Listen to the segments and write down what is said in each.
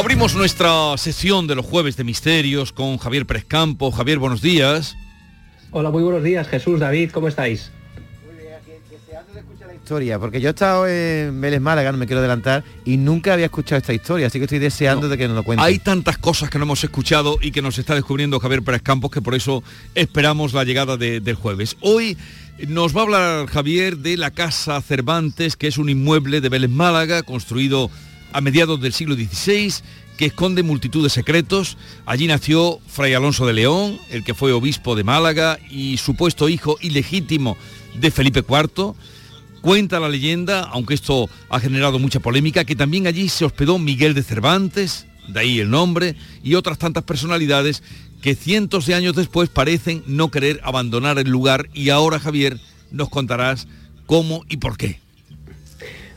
Abrimos nuestra sesión de los jueves de misterios con Javier Prescampo. Javier, buenos días. Hola, muy buenos días, Jesús, David, ¿cómo estáis? historia, porque yo he estado en Vélez Málaga, no me quiero adelantar, y nunca había escuchado esta historia, así que estoy deseando de que nos lo cuente. Hay tantas cosas que no hemos escuchado y que nos está descubriendo Javier Pérez Campos que por eso esperamos la llegada del jueves. Hoy nos va a hablar Javier de la Casa Cervantes, que es un inmueble de Vélez Málaga, construido a mediados del siglo XVI, que esconde multitud de secretos. Allí nació Fray Alonso de León, el que fue obispo de Málaga y supuesto hijo ilegítimo de Felipe IV. Cuenta la leyenda, aunque esto ha generado mucha polémica, que también allí se hospedó Miguel de Cervantes, de ahí el nombre, y otras tantas personalidades que cientos de años después parecen no querer abandonar el lugar y ahora Javier nos contarás cómo y por qué.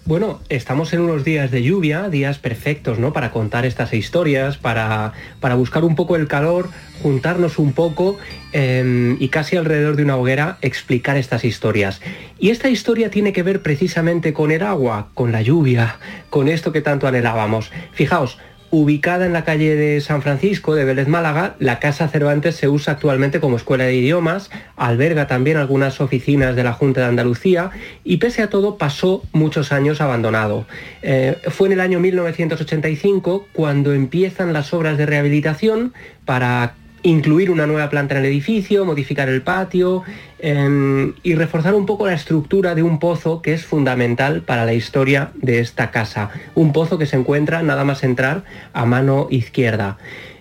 Bueno, estamos en unos días de lluvia, días perfectos, ¿no? Para contar estas historias, para, para buscar un poco el calor, juntarnos un poco em, y casi alrededor de una hoguera explicar estas historias. Y esta historia tiene que ver precisamente con el agua, con la lluvia, con esto que tanto anhelábamos. Fijaos, Ubicada en la calle de San Francisco de Vélez Málaga, la Casa Cervantes se usa actualmente como escuela de idiomas, alberga también algunas oficinas de la Junta de Andalucía y pese a todo pasó muchos años abandonado. Eh, fue en el año 1985 cuando empiezan las obras de rehabilitación para incluir una nueva planta en el edificio, modificar el patio em, y reforzar un poco la estructura de un pozo que es fundamental para la historia de esta casa. Un pozo que se encuentra nada más entrar a mano izquierda.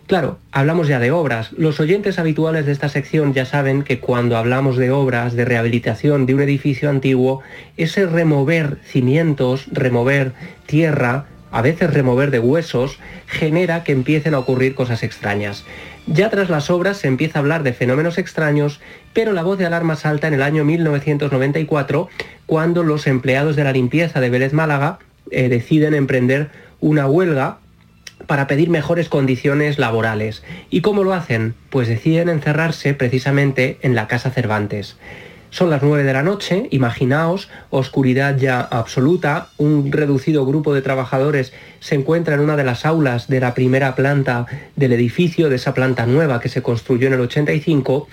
Claro, hablamos ya de obras. Los oyentes habituales de esta sección ya saben que cuando hablamos de obras, de rehabilitación de un edificio antiguo, ese remover cimientos, remover tierra, a veces remover de huesos, genera que empiecen a ocurrir cosas extrañas. Ya tras las obras se empieza a hablar de fenómenos extraños, pero la voz de alarma salta en el año 1994, cuando los empleados de la limpieza de Vélez Málaga eh, deciden emprender una huelga para pedir mejores condiciones laborales. ¿Y cómo lo hacen? Pues deciden encerrarse precisamente en la Casa Cervantes. Son las 9 de la noche, imaginaos, oscuridad ya absoluta, un reducido grupo de trabajadores se encuentra en una de las aulas de la primera planta del edificio, de esa planta nueva que se construyó en el 85,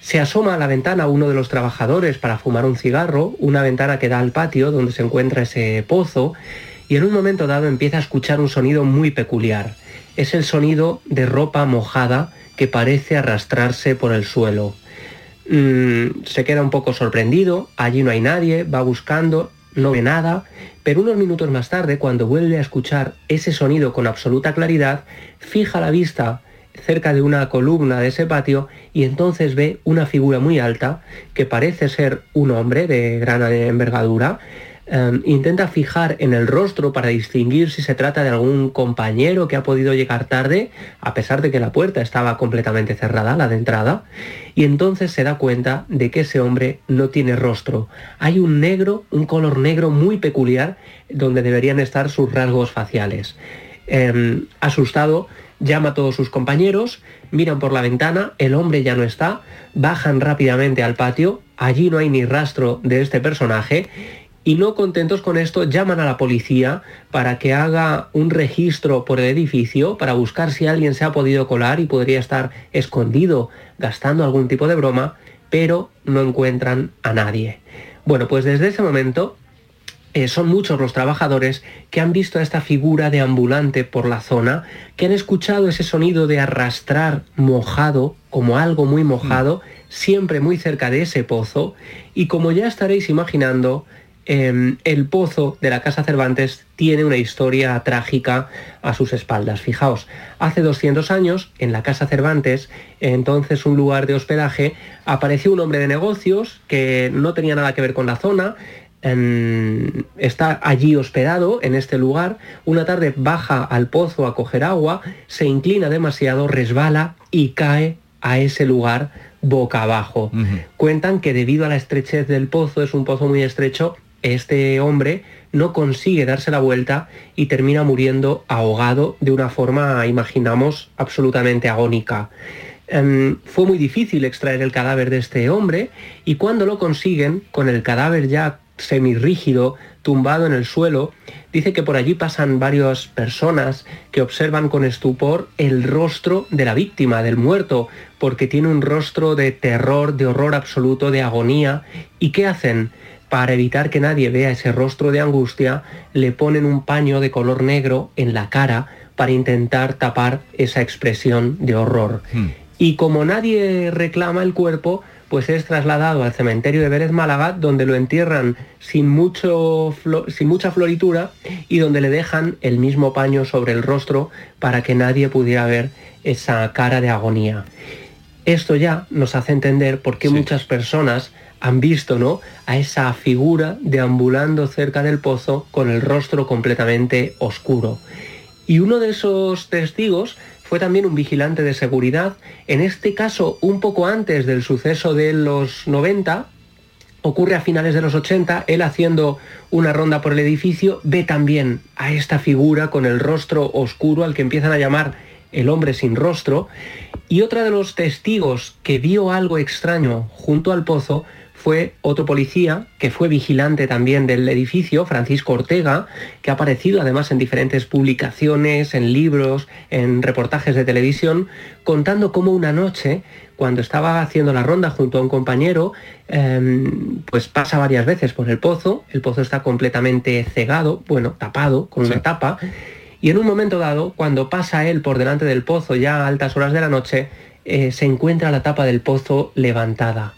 se asoma a la ventana uno de los trabajadores para fumar un cigarro, una ventana que da al patio donde se encuentra ese pozo, y en un momento dado empieza a escuchar un sonido muy peculiar. Es el sonido de ropa mojada que parece arrastrarse por el suelo. Mm, se queda un poco sorprendido, allí no hay nadie, va buscando, no ve nada, pero unos minutos más tarde, cuando vuelve a escuchar ese sonido con absoluta claridad, fija la vista cerca de una columna de ese patio y entonces ve una figura muy alta que parece ser un hombre de gran envergadura, Em, intenta fijar en el rostro para distinguir si se trata de algún compañero que ha podido llegar tarde, a pesar de que la puerta estaba completamente cerrada, la de entrada, y entonces se da cuenta de que ese hombre no tiene rostro. Hay un negro, un color negro muy peculiar, donde deberían estar sus rasgos faciales. Em, asustado, llama a todos sus compañeros, miran por la ventana, el hombre ya no está, bajan rápidamente al patio, allí no hay ni rastro de este personaje y no contentos con esto llaman a la policía para que haga un registro por el edificio para buscar si alguien se ha podido colar y podría estar escondido gastando algún tipo de broma, pero no encuentran a nadie. Bueno, pues desde ese momento eh, son muchos los trabajadores que han visto a esta figura de ambulante por la zona, que han escuchado ese sonido de arrastrar mojado, como algo muy mojado, siempre muy cerca de ese pozo, y como ya estaréis imaginando, Em, el pozo de la Casa Cervantes tiene una historia trágica a sus espaldas. Fijaos, hace 200 años, en la Casa Cervantes, entonces un lugar de hospedaje, apareció un hombre de negocios que no tenía nada que ver con la zona, em, está allí hospedado en este lugar, una tarde baja al pozo a coger agua, se inclina demasiado, resbala y cae a ese lugar boca abajo. Cuentan que debido a la estrechez del pozo, es un pozo muy estrecho, este hombre no consigue darse la vuelta y termina muriendo ahogado de una forma, imaginamos, absolutamente agónica. Em, fue muy difícil extraer el cadáver de este hombre y cuando lo consiguen, con el cadáver ya semirrígido, tumbado en el suelo, dice que por allí pasan varias personas que observan con estupor el rostro de la víctima, del muerto, porque tiene un rostro de terror, de horror absoluto, de agonía. ¿Y qué hacen? Para evitar que nadie vea ese rostro de angustia, le ponen un paño de color negro en la cara para intentar tapar esa expresión de horror. Hmm. Y como nadie reclama el cuerpo, pues es trasladado al cementerio de Vélez Málaga, donde lo entierran sin, mucho sin mucha floritura y donde le dejan el mismo paño sobre el rostro para que nadie pudiera ver esa cara de agonía. Esto ya nos hace entender por qué muchas personas han visto ¿no? a esa figura deambulando cerca del pozo con el rostro completamente oscuro. Y uno de esos testigos fue también un vigilante de seguridad, en este caso un poco antes del suceso de los 90, ocurre a finales de los 80, él haciendo una ronda por el edificio, ve también a esta figura con el rostro oscuro al que empiezan a llamar el hombre sin rostro, y otra de los testigos que vio algo extraño junto al pozo fue otro policía que fue vigilante también del edificio, Francisco Ortega, que ha aparecido además en diferentes publicaciones, en libros, en reportajes de televisión, contando cómo una noche, cuando estaba haciendo la ronda junto a un compañero, em, pues pasa varias veces por el pozo, el pozo está completamente cegado, bueno, tapado con una tapa, y en un momento dado, cuando pasa él por delante del pozo ya a altas horas de la noche, eh, se encuentra la tapa del pozo levantada.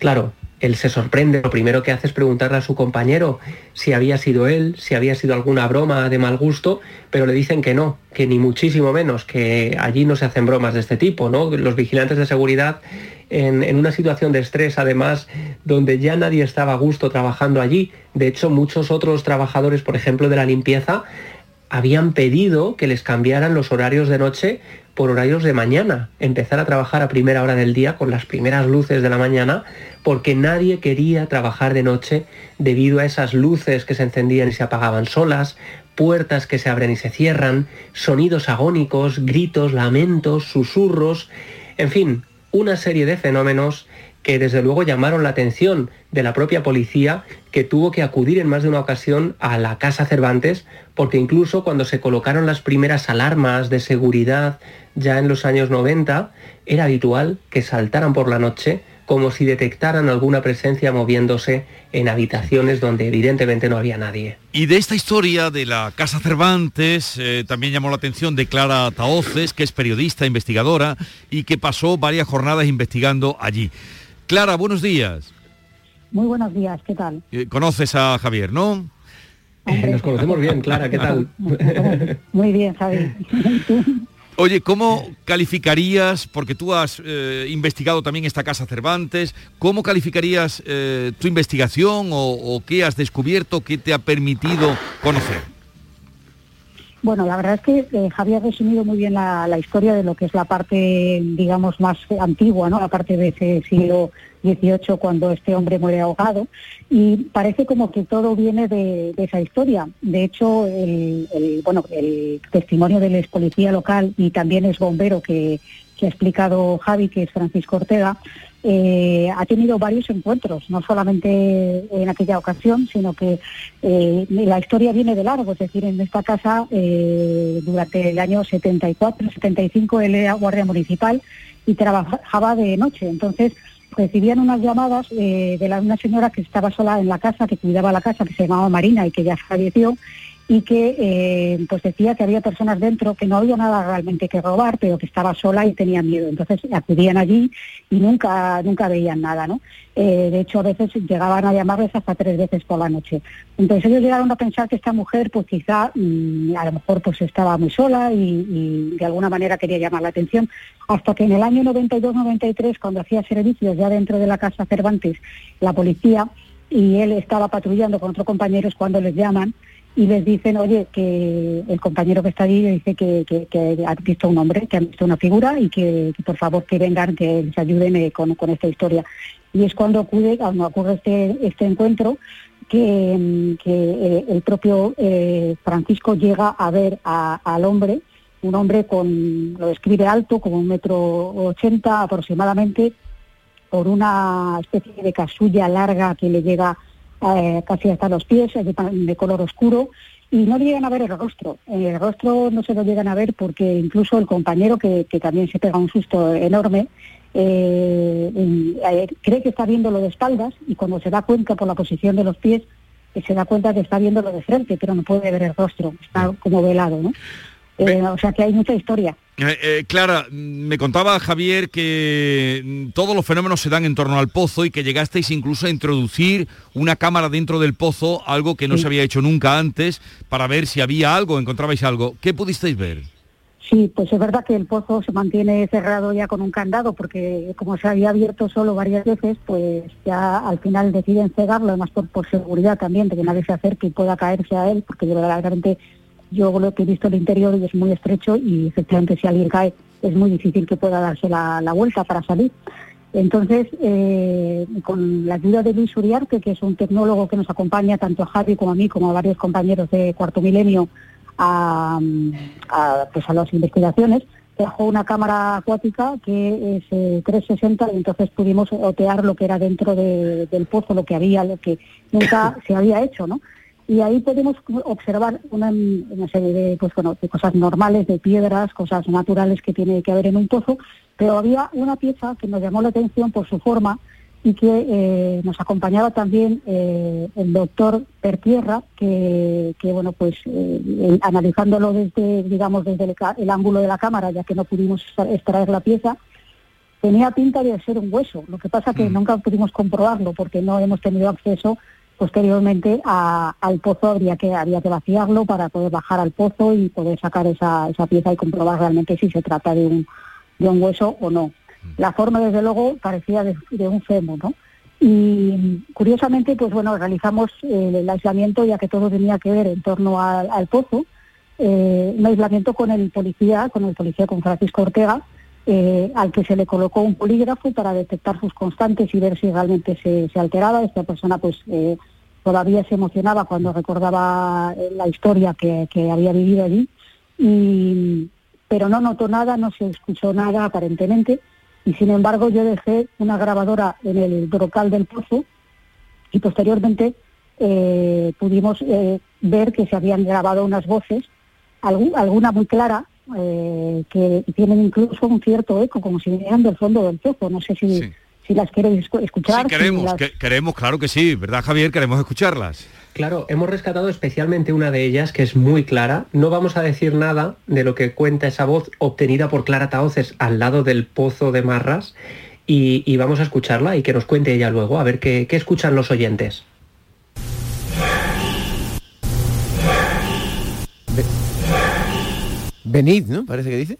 Claro, él se sorprende, lo primero que hace es preguntarle a su compañero si había sido él, si había sido alguna broma de mal gusto, pero le dicen que no, que ni muchísimo menos, que allí no se hacen bromas de este tipo, ¿no? Los vigilantes de seguridad en, en, una situación de estrés, además, donde ya nadie estaba a gusto trabajando allí. De hecho, muchos otros trabajadores, por ejemplo, de la limpieza, habían pedido que les cambiaran los horarios de noche por horarios de mañana, empezar a trabajar a primera hora del día con las primeras luces de la mañana, porque nadie quería trabajar de noche debido a esas luces que se encendían y se apagaban solas, puertas que se abren y se cierran, sonidos agónicos, gritos, lamentos, susurros, en fin, una serie de fenómenos que desde luego llamaron la atención de la propia policía que tuvo que acudir en más de una ocasión a la Casa Cervantes porque incluso cuando se colocaron las primeras alarmas de seguridad ya en los años 90 era habitual que saltaran por la noche como si detectaran alguna presencia moviéndose en habitaciones donde evidentemente no había nadie. Y de esta historia de la Casa Cervantes eh, también llamó la atención de Clara Taoces, que es periodista, investigadora y que pasó varias jornadas investigando allí. Clara, buenos días. Muy buenos días, ¿qué tal? Eh, conoces a Javier, ¿no? Nos conocemos bien, Clara, ¿qué tal? Muy bien, Javier. Oye, ¿cómo calificarías, porque tú has eh, investigado también esta Casa Cervantes, ¿cómo calificarías eh, tu investigación o, qué has descubierto, qué te ha permitido conocer? Bueno, la verdad es que eh, Javier ha resumido muy bien la, historia de lo que es la parte, digamos, más antigua, ¿no? La parte de ese siglo XVIII cuando este hombre muere ahogado. Y parece como que todo viene de, esa historia. De hecho, el, bueno, el testimonio del ex policía local y también es bombero que, ha explicado Javi, que es Francisco Ortega, eh, ha tenido varios encuentros, no solamente en aquella ocasión, sino que eh, la historia viene de largo, es decir, en esta casa eh, durante el año 74, 75 él era guardia municipal y trabajaba de noche, entonces recibían unas llamadas de la, una señora que estaba sola en la casa, que cuidaba la casa, que se llamaba Marina y que ya falleció, y que eh, pues decía que había personas dentro que no había nada realmente que robar, pero que estaba sola y tenía miedo. Entonces acudían allí y nunca, nunca veían nada, ¿no? Eh, de hecho, a veces llegaban a llamarles hasta tres veces por la noche. Entonces ellos llegaron a pensar que esta mujer, pues quizá, mm, a lo mejor pues estaba muy sola y, de alguna manera quería llamar la atención, hasta que en el año 92-93, cuando hacía servicios ya dentro de la Casa Cervantes, la policía y él estaba patrullando con otros compañeros cuando les llaman y les dicen, oye, que el compañero que está allí dice que, que, ha visto un hombre, que ha visto una figura y que, por favor que vengan, que les ayuden eh, con, esta historia. Y es cuando ocurre, cuando ocurre este, este encuentro que, eh, el propio eh, Francisco llega a ver al hombre, un hombre con, lo describe alto, como un metro ochenta aproximadamente, por una especie de casulla larga que le llega eh, casi hasta los pies, de, color oscuro, y no llegan a ver el rostro. El rostro no se lo llegan a ver porque incluso el compañero, que, también se pega un susto enorme, eh, eh, cree que está viendo lo de espaldas y cuando se da cuenta por la posición de los pies, se da cuenta que está viendo lo de frente, pero no puede ver el rostro, está como velado, ¿no? Eh, o sea que hay mucha historia. Eh, eh, Clara, me contaba Javier que mm, todos los fenómenos se dan en torno al pozo y que llegasteis incluso a introducir una cámara dentro del pozo, algo que no se había hecho nunca antes, para ver si había algo, encontrabais algo. ¿Qué pudisteis ver? Sí, pues es verdad que el pozo se mantiene cerrado ya con un candado porque como se había abierto solo varias veces, pues ya al final deciden cegarlo, además por, por seguridad también, de que nadie se acerque y pueda caerse a él, porque verdaderamente yo lo que he visto el interior es muy estrecho y efectivamente si alguien cae es muy difícil que pueda darse la, vuelta para salir. Entonces, eh, con la ayuda de Luis Uriarte, que es un tecnólogo que nos acompaña tanto a Javi como a mí, como a varios compañeros de Cuarto Milenio, a, pues a las investigaciones, trajo una cámara acuática que es 360 eh, y entonces pudimos otear lo que era dentro del pozo, lo que había, lo que nunca se había hecho, ¿no? Y ahí podemos observar una, serie de, pues, bueno, de cosas normales, de piedras, cosas naturales que tiene que haber en un pozo, pero había una pieza que nos llamó la atención por su forma y que eh, nos acompañaba también eh, el doctor Pertierra, que, que bueno, pues eh, analizándolo desde, digamos, desde el, ángulo de la cámara, ya que no pudimos extraer la pieza, tenía pinta de ser un hueso. Lo que pasa que mm. nunca pudimos comprobarlo porque no hemos tenido acceso posteriormente al pozo habría que había que vaciarlo para poder bajar al pozo y poder sacar esa, esa pieza y comprobar realmente si se trata de un, de un hueso o no. Mm. La forma, desde luego, parecía de, un fémur, ¿no? Y curiosamente, pues bueno, realizamos eh, el aislamiento, ya que todo tenía que ver en torno al, pozo, eh, un aislamiento con el policía, con el policía, con Francisco Ortega, eh, al que se le colocó un polígrafo para detectar sus constantes y ver si realmente se, alteraba. Esta persona pues eh, todavía se emocionaba cuando recordaba eh, la historia que, había vivido allí, pero no notó nada, no se escuchó nada aparentemente, y sin embargo yo dejé una grabadora en el brocal del pozo y posteriormente pudimos ver que se habían grabado unas voces, alguna muy clara, eh, que tienen incluso un cierto eco, como si vinieran del fondo del pozo. No sé si, si las queréis escuchar. Sí, queremos, queremos, claro que sí, ¿verdad Javier? Queremos escucharlas. Claro, hemos rescatado especialmente una de ellas que es muy clara. No vamos a decir nada de lo que cuenta esa voz obtenida por Clara Taoces al lado del pozo de Marras y, vamos a escucharla y que nos cuente ella luego, a ver qué, qué escuchan los oyentes. Venid, ¿no? Parece que dice.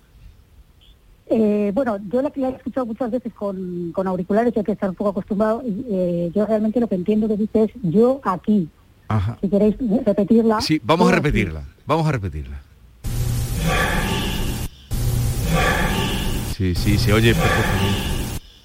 Eh, bueno, yo la que he escuchado muchas veces con, con auriculares, hay que estar un poco acostumbrado, eh, yo realmente lo que entiendo que dice es yo aquí. Ajá. Si queréis repetirla. Sí, vamos a repetirla, vamos a repetirla. Sí, sí, se oye perfectamente.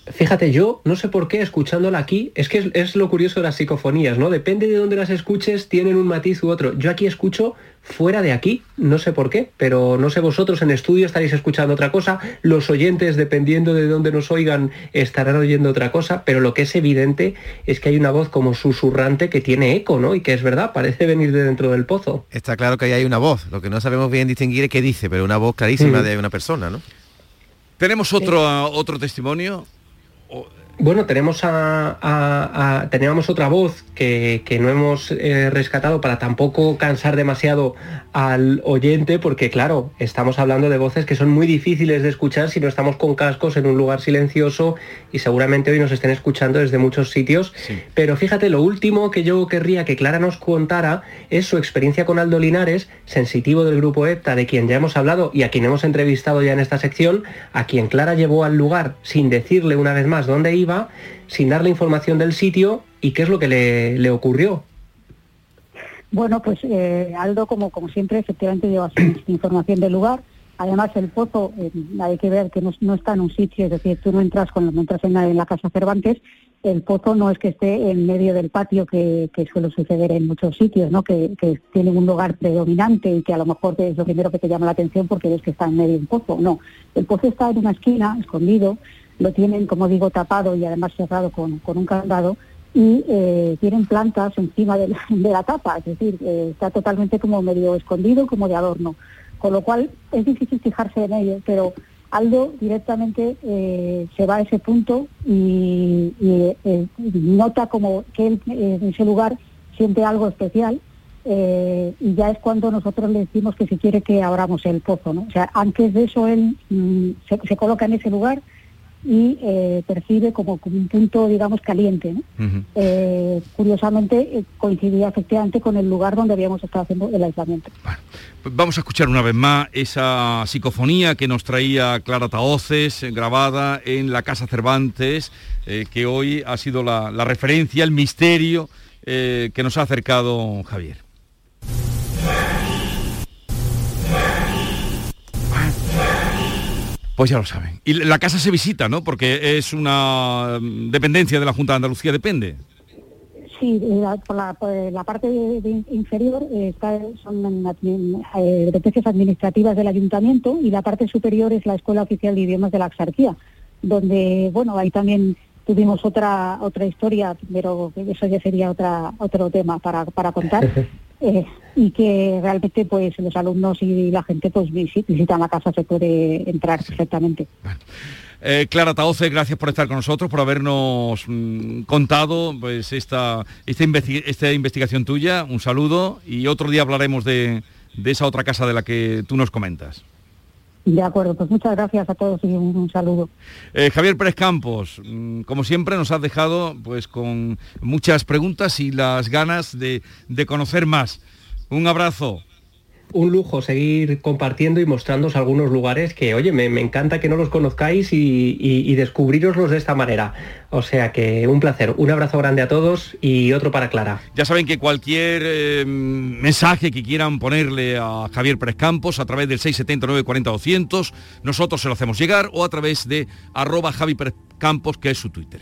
Fíjate, yo no sé por qué escuchándola aquí, es que es, lo curioso de las psicofonías, ¿no? Depende de dónde las escuches, tienen un matiz u otro. Yo aquí escucho fuera de aquí, no sé por qué, pero no sé vosotros en estudio estaréis escuchando otra cosa, los oyentes, dependiendo de dónde nos oigan, estarán oyendo otra cosa, pero lo que es evidente es que hay una voz como susurrante que tiene eco, ¿no? Y que es verdad, parece venir de dentro del pozo. Está claro que ahí hay una voz, lo que no sabemos bien distinguir es qué dice, pero una voz clarísima de una persona, ¿no? ¿Tenemos otro, otro testimonio? Bueno, tenemos a, teníamos otra voz que, no hemos eh, rescatado para tampoco cansar demasiado al oyente porque claro, estamos hablando de voces que son muy difíciles de escuchar si no estamos con cascos en un lugar silencioso y seguramente hoy nos estén escuchando desde muchos sitios. Pero fíjate, lo último que yo querría que Clara nos contara es su experiencia con Aldo Linares, sensitivo del grupo EPTA, de quien ya hemos hablado y a quien hemos entrevistado ya en esta sección, a quien Clara llevó al lugar sin decirle una vez más dónde iba, sin darle información del sitio y qué es lo que le, le ocurrió. Bueno, pues eh, Aldo, como, como siempre, efectivamente lleva información del lugar. Además, el pozo, eh, hay que ver que no, está en un sitio, es decir, tú no entras cuando entras en la, Casa Cervantes, el pozo no es que esté en medio del patio que, suele suceder en muchos sitios, ¿no? Que, que tienen un lugar predominante y que a lo mejor es lo primero que te llama la atención porque ves que está en medio de un pozo. No, el pozo está en una esquina, escondido, lo tienen, como digo, tapado y además cerrado con, con un candado y eh, tienen plantas encima de la, tapa, es decir, eh, está totalmente como medio escondido, como de adorno, con lo cual es difícil fijarse en ello, pero Aldo directamente eh, se va a ese punto y, nota como que él en ese lugar siente algo especial y ya es cuando nosotros le decimos que si quiere que abramos el pozo, ¿no? O sea, antes de eso él mm, se coloca en ese lugar y eh, percibe como, un punto, digamos, caliente. Eh, curiosamente, eh, coincidía efectivamente con el lugar donde habíamos estado haciendo el aislamiento. Pues vamos a escuchar una vez más esa psicofonía que nos traía Clara Taoces, grabada en la Casa Cervantes, que hoy ha sido la, la referencia, el misterio que nos ha acercado Javier. Pues ya lo saben. Y la casa se visita, ¿no? Porque es una mm, dependencia de la Junta de Andalucía, depende. Sí, por la, parte inferior eh, son eh, dependencias administrativas del ayuntamiento y la parte superior es la Escuela Oficial de Idiomas de la Axarquía, donde, bueno, ahí también tuvimos otra otra historia, pero eso ya sería otra otro tema para, para contar. Eh, y que realmente pues los alumnos y la gente pues visitan la casa, se puede entrar perfectamente. Eh, Clara Taoce, gracias por estar con nosotros, por habernos mm, contado pues esta, esta, esta, investigación tuya. Un saludo y otro día hablaremos de, de, esa otra casa de la que tú nos comentas. De acuerdo, pues muchas gracias a todos y un, saludo. Eh, Javier Pérez Campos, mm, como siempre nos has dejado pues con muchas preguntas y las ganas de, de conocer más. Un abrazo un lujo seguir compartiendo y mostrándoos algunos lugares que, oye, me, encanta que no los conozcáis y, y, descubriroslos de esta manera. O sea que un placer. Un abrazo grande a todos y otro para Clara. Ya saben que cualquier eh, mensaje que quieran ponerle a Javier Pérez Campos a través del 679 40 200, nosotros se lo hacemos llegar o a través de arroba Javi Pérez Campos, que es su Twitter.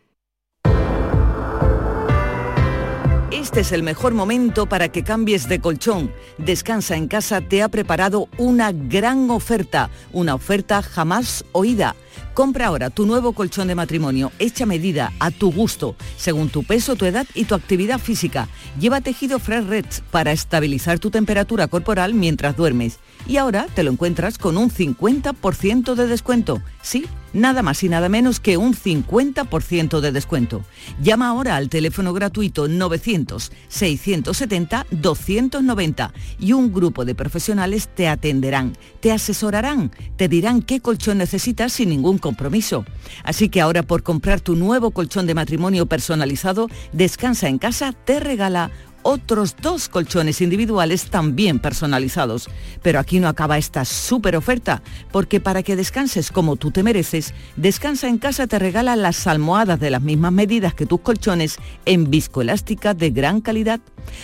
Este es el mejor momento para que cambies de colchón. Descansa en casa te ha preparado una gran oferta, una oferta jamás oída. Compra ahora tu nuevo colchón de matrimonio, hecha medida, a tu gusto, según tu peso, tu edad y tu actividad física. Lleva tejido Fresh Reds para estabilizar tu temperatura corporal mientras duermes. Y ahora te lo encuentras con un 50% de descuento. Sí, nada más y nada menos que un 50% de descuento. Llama ahora al teléfono gratuito 900-670-290 y un grupo de profesionales te atenderán, te asesorarán, te dirán qué colchón necesitas sin ningún compromiso. Así que ahora por comprar tu nuevo colchón de matrimonio personalizado, Descansa en casa te regala otros dos colchones individuales también personalizados. Pero aquí no acaba esta súper oferta, porque para que descanses como tú te mereces, Descansa en casa te regala las almohadas de las mismas medidas que tus colchones en viscoelástica de gran calidad.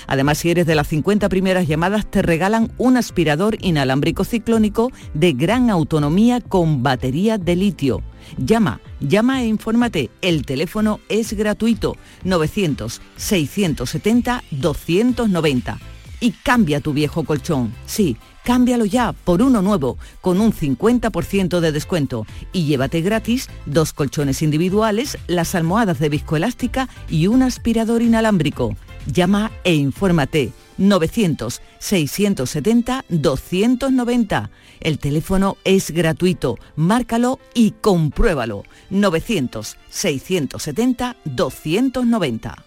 Además, si eres de las 50 primeras llamadas, te regalan un aspirador inalámbrico ciclónico de gran autonomía con batería de litio. Llama, llama e infórmate. El teléfono es gratuito. 900-670-290. y cambia tu viejo colchón. Sí, cámbialo ya por uno nuevo con un 50% de descuento y llévate gratis dos colchones individuales, las almohadas de viscoelástica y un aspirador inalámbrico. Llama e infórmate 900-670-290. El teléfono es gratuito. Márcalo y compruébalo. 900-670-290.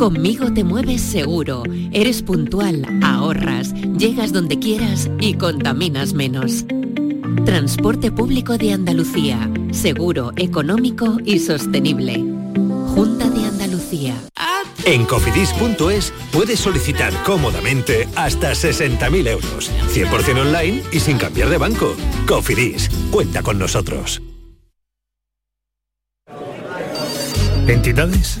Conmigo te mueves seguro, eres puntual, ahorras, llegas donde quieras y contaminas menos. Transporte público de Andalucía, seguro, económico y sostenible. Junta de Andalucía. En cofidis.es puedes solicitar cómodamente hasta 60.000 euros, 100% online y sin cambiar de banco. Cofidis, cuenta con nosotros. ¿Entidades?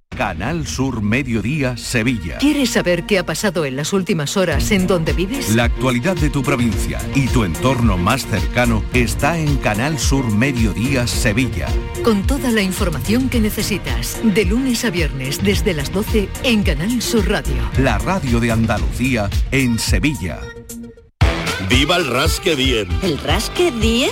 Canal Sur Mediodía Sevilla. ¿Quieres saber qué ha pasado en las últimas horas en donde vives? La actualidad de tu provincia y tu entorno más cercano está en Canal Sur Mediodía Sevilla. Con toda la información que necesitas, de lunes a viernes desde las 12 en Canal Sur Radio. La radio de Andalucía en Sevilla. ¡Viva el Rasque Diem! ¿El Rasque Diem?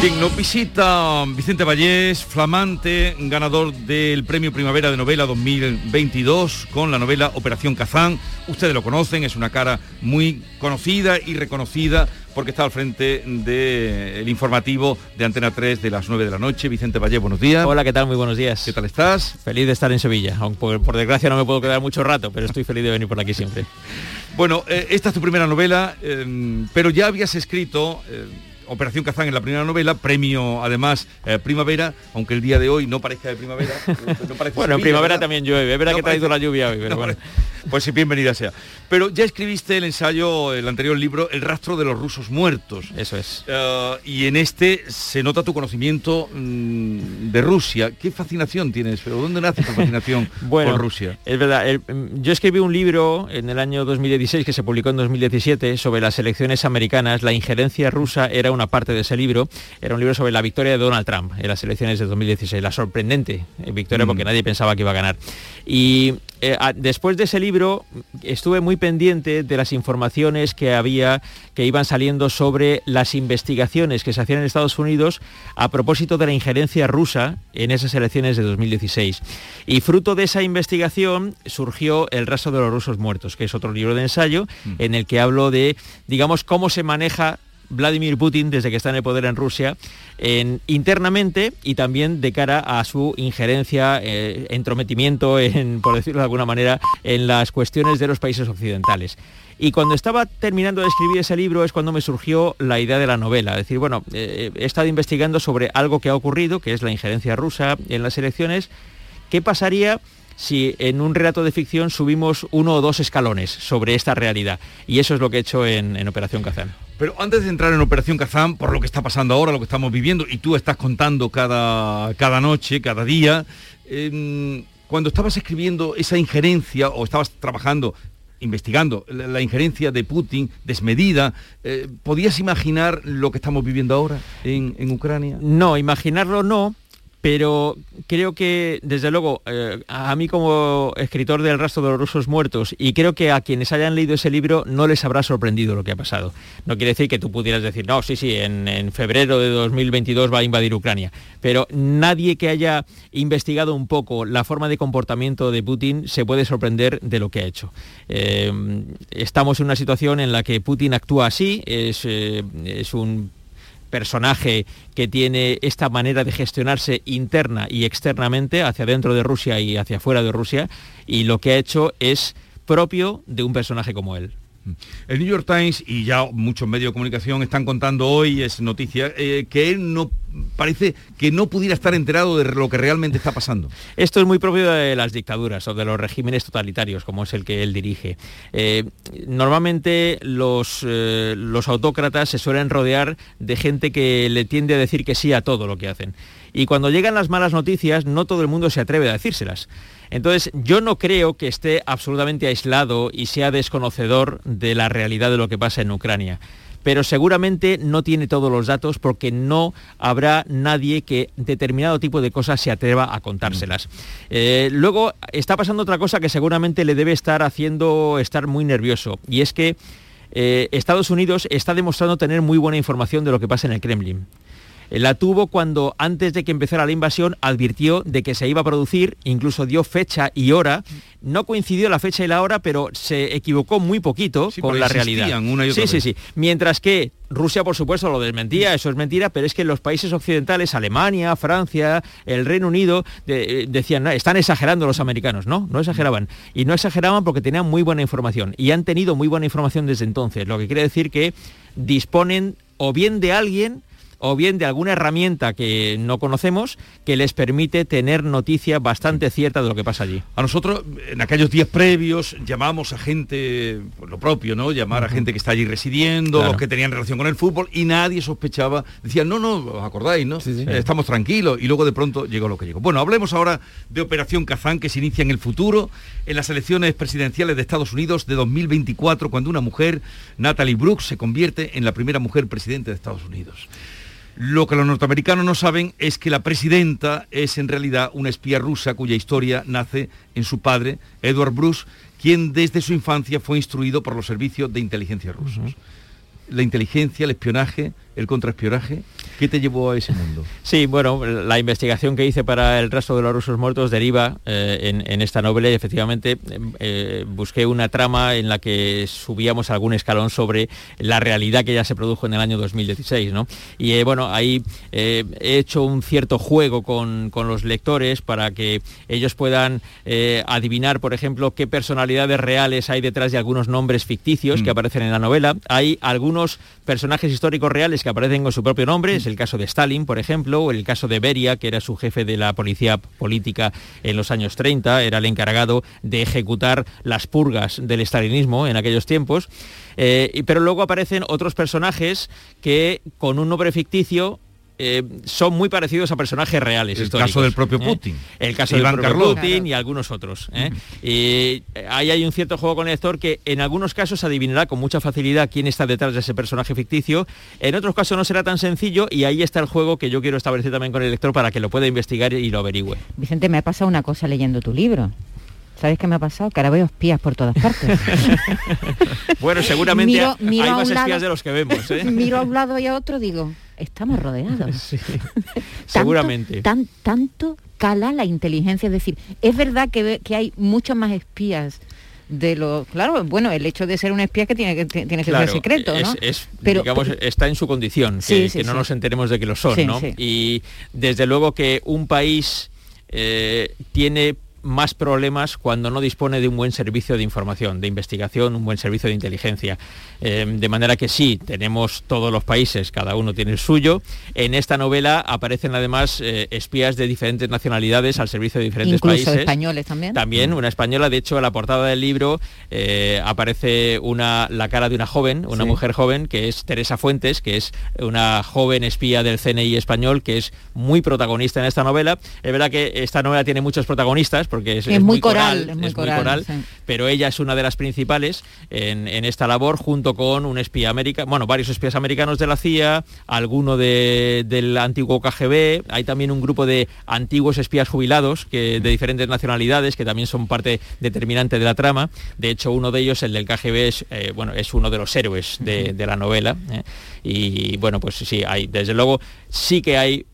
Bien, nos visita Vicente Vallés, flamante, ganador del Premio Primavera de Novela 2022 con la novela Operación Kazán. Ustedes lo conocen, es una cara muy conocida y reconocida porque está al frente del informativo de Antena 3 de las 9 de la noche. Vicente Vallés, buenos días. Hola, ¿qué tal? Muy buenos días. ¿Qué tal estás? Feliz de estar en Sevilla, aunque por, por desgracia no me puedo quedar mucho rato, pero estoy feliz de venir por aquí siempre. Bueno, eh, esta es tu primera novela, eh, pero ya habías escrito... Eh, Operación Kazán en la primera novela, premio además eh, primavera, aunque el día de hoy no parezca de primavera. No parece bueno, en primavera ¿verdad? también llueve, es verdad no que ha traído la lluvia hoy, pero no bueno. Parece, pues sí, bienvenida sea. Pero ya escribiste el ensayo, el anterior libro, El rastro de los rusos muertos. Eso es. Eh, y en este se nota tu conocimiento mm, de Rusia. ¿Qué fascinación tienes? ¿Pero dónde nace tu fascinación bueno, por Rusia? Es verdad, el- mm, yo escribí un libro en el año 2016 que se publicó en 2017 sobre las elecciones americanas. La injerencia rusa era una parte de ese libro. Era un libro sobre la victoria de Donald Trump en las elecciones de 2016. La sorprendente eh, victoria Mm. porque nadie pensaba que iba a ganar. Y eh, a- después de ese libro estuve muy pendiente de las informaciones que había, que iban saliendo sobre las investigaciones que se hacían en Estados Unidos a propósito de la injerencia rusa en esas elecciones de 2016. Y fruto de esa investigación surgió El rastro de los rusos muertos, que es otro libro de ensayo en el que hablo de, digamos, cómo se maneja Vladimir Putin desde que está en el poder en Rusia en- internamente y también de cara a su injerencia, eh, entrometimiento, en, por decirlo de alguna manera, en las cuestiones de los países occidentales. Y cuando estaba terminando de escribir ese libro es cuando me surgió la idea de la novela. Es decir, bueno, eh, he estado investigando sobre algo que ha ocurrido, que es la injerencia rusa en las elecciones. ¿Qué pasaría si en un relato de ficción subimos uno o dos escalones sobre esta realidad? Y eso es lo que he hecho en, en Operación Kazán. Pero antes de entrar en Operación Kazán, por lo que está pasando ahora, lo que estamos viviendo, y tú estás contando cada, cada noche, cada día, em, cuando estabas escribiendo esa injerencia o estabas trabajando, investigando la, la injerencia de Putin desmedida, eh, ¿podías imaginar lo que estamos viviendo ahora en, en Ucrania? No, imaginarlo no, pero creo que, desde luego, eh, a mí como escritor del rastro de los rusos muertos, y creo que a quienes hayan leído ese libro no les habrá sorprendido lo que ha pasado. No quiere decir que tú pudieras decir, no, sí, sí, en, febrero de 2022 va a invadir Ucrania, pero nadie que haya investigado un poco la forma de comportamiento de Putin se puede sorprender de lo que ha hecho. Eh, estamos en una situación en la que Putin actúa así, es, eh, es un personaje que tiene esta manera de gestionarse interna y externamente hacia dentro de Rusia y hacia fuera de Rusia y lo que ha hecho es propio de un personaje como él. El New York Times y ya muchos medios de comunicación están contando hoy, es noticia, eh, que él no parece que no pudiera estar enterado de lo que realmente está pasando. Esto es muy propio de las dictaduras o de los regímenes totalitarios, como es el que él dirige. Eh, normalmente los, eh, los autócratas se suelen rodear de gente que le tiende a decir que sí a todo lo que hacen. Y cuando llegan las malas noticias, no todo el mundo se atreve a decírselas. Entonces, yo no creo que esté absolutamente aislado y sea desconocedor de la realidad de lo que pasa en Ucrania pero seguramente no tiene todos los datos porque no habrá nadie que determinado tipo de cosas se atreva a contárselas. Eh, luego está pasando otra cosa que seguramente le debe estar haciendo estar muy nervioso y es que eh, Estados Unidos está demostrando tener muy buena información de lo que pasa en el Kremlin. Eh, La tuvo cuando antes de que empezara la invasión advirtió de que se iba a producir, incluso dio fecha y hora. No coincidió la fecha y la hora, pero se equivocó muy poquito Sí, con la realidad. una y otra sí, sí, vez. sí. Mientras que Rusia, por supuesto, lo desmentía, eso es mentira, pero es que los países occidentales, Alemania, Francia, el Reino Unido, de- eh, decían, "No, están exagerando los americanos. No, no exageraban. Y no exageraban porque tenían muy buena información. Y han tenido muy buena información desde entonces, lo que quiere decir que disponen o bien de alguien o bien de alguna herramienta que no conocemos que les permite tener noticia bastante cierta de lo que pasa allí. A nosotros, en aquellos días previos, llamamos a gente, pues lo propio, ¿no? Llamar a gente que está allí residiendo, Claro. los que tenían relación con el fútbol, y nadie sospechaba. Decían, no, no, os acordáis, ¿no? Eh, estamos tranquilos. Y luego de pronto llegó lo que llegó. Bueno, hablemos ahora de Operación Kazán, que se inicia en el futuro, en las elecciones presidenciales de Estados Unidos de 2024, cuando una mujer, Natalie Brooks, se convierte en la primera mujer presidente de Estados Unidos. Lo que los norteamericanos no saben es que la presidenta es en realidad una espía rusa cuya historia nace en su padre, Edward Bruce, quien desde su infancia fue instruido por los servicios de inteligencia rusos. La inteligencia, el espionaje, el contraespionaje, ¿qué te llevó a ese mundo? Sí, bueno, la investigación que hice para el rastro de los rusos muertos deriva eh, en, en esta novela y efectivamente eh, busqué una trama en la que subíamos algún escalón sobre la realidad que ya se produjo en el año 2016. ¿no? Y eh, bueno, ahí eh, he hecho un cierto juego con, con los lectores para que ellos puedan eh, adivinar, por ejemplo, qué personalidades reales hay detrás de algunos nombres ficticios que aparecen en la novela. Hay algunos personajes históricos reales que aparecen con su propio nombre, es el caso de Stalin, por ejemplo, o el caso de Beria, que era su jefe de la policía política en los años 30, era el encargado de ejecutar las purgas del stalinismo en aquellos tiempos. Eh, pero luego aparecen otros personajes que con un nombre ficticio eh, son muy parecidos a personajes reales. El caso del propio ¿eh? Putin. El caso Iván del propio Carlos. Putin y algunos otros. ¿eh? Y ahí hay un cierto juego con el lector que en algunos casos adivinará con mucha facilidad quién está detrás de ese personaje ficticio. En otros casos no será tan sencillo y ahí está el juego que yo quiero establecer también con el lector para que lo pueda investigar y lo averigüe. Vicente, me ha pasado una cosa leyendo tu libro. ¿Sabes qué me ha pasado? Que ahora veo espías por todas partes. Bueno, seguramente Miro- miro hay más espías lado- de los que vemos. ¿eh? Miro a un lado y a otro, digo, estamos rodeados. Tanto- Seguramente. tan- tanto cala la inteligencia. Es decir, es verdad que, que hay muchos más espías de lo claro bueno el hecho de ser un espía que tiene que tiene que Claro, ser secreto ¿no? es, pero digamos, está en su condición, que, sí, que no nos enteremos de que lo son, ¿no? Y desde luego que un país eh, tiene más problemas cuando no dispone de un buen servicio de información, de investigación, un buen servicio de inteligencia. Eh, de manera que sí, tenemos todos los países, cada uno tiene el suyo. En esta novela aparecen además eh, espías de diferentes nacionalidades al servicio de diferentes incluso países. españoles también También una española, de hecho, en la portada del libro eh, aparece una, la cara de una joven, una Sí. mujer joven, que es Teresa Fuentes, que es una joven espía del CNI español, que es muy protagonista en esta novela. Es verdad que esta novela tiene muchos protagonistas, porque es, Es muy coral, es muy coral, sí. pero ella es una de las principales en, en esta labor, junto con un espía americano, bueno, varios espías americanos de la CIA, alguno de- del antiguo KGB, hay también un grupo de antiguos espías jubilados que, de diferentes nacionalidades que también son parte determinante de la trama. De hecho, uno de ellos, el del KGB, es, eh, bueno, es uno de los héroes de, de la novela. ¿eh? Y bueno, pues sí, hay, desde luego, sí que hay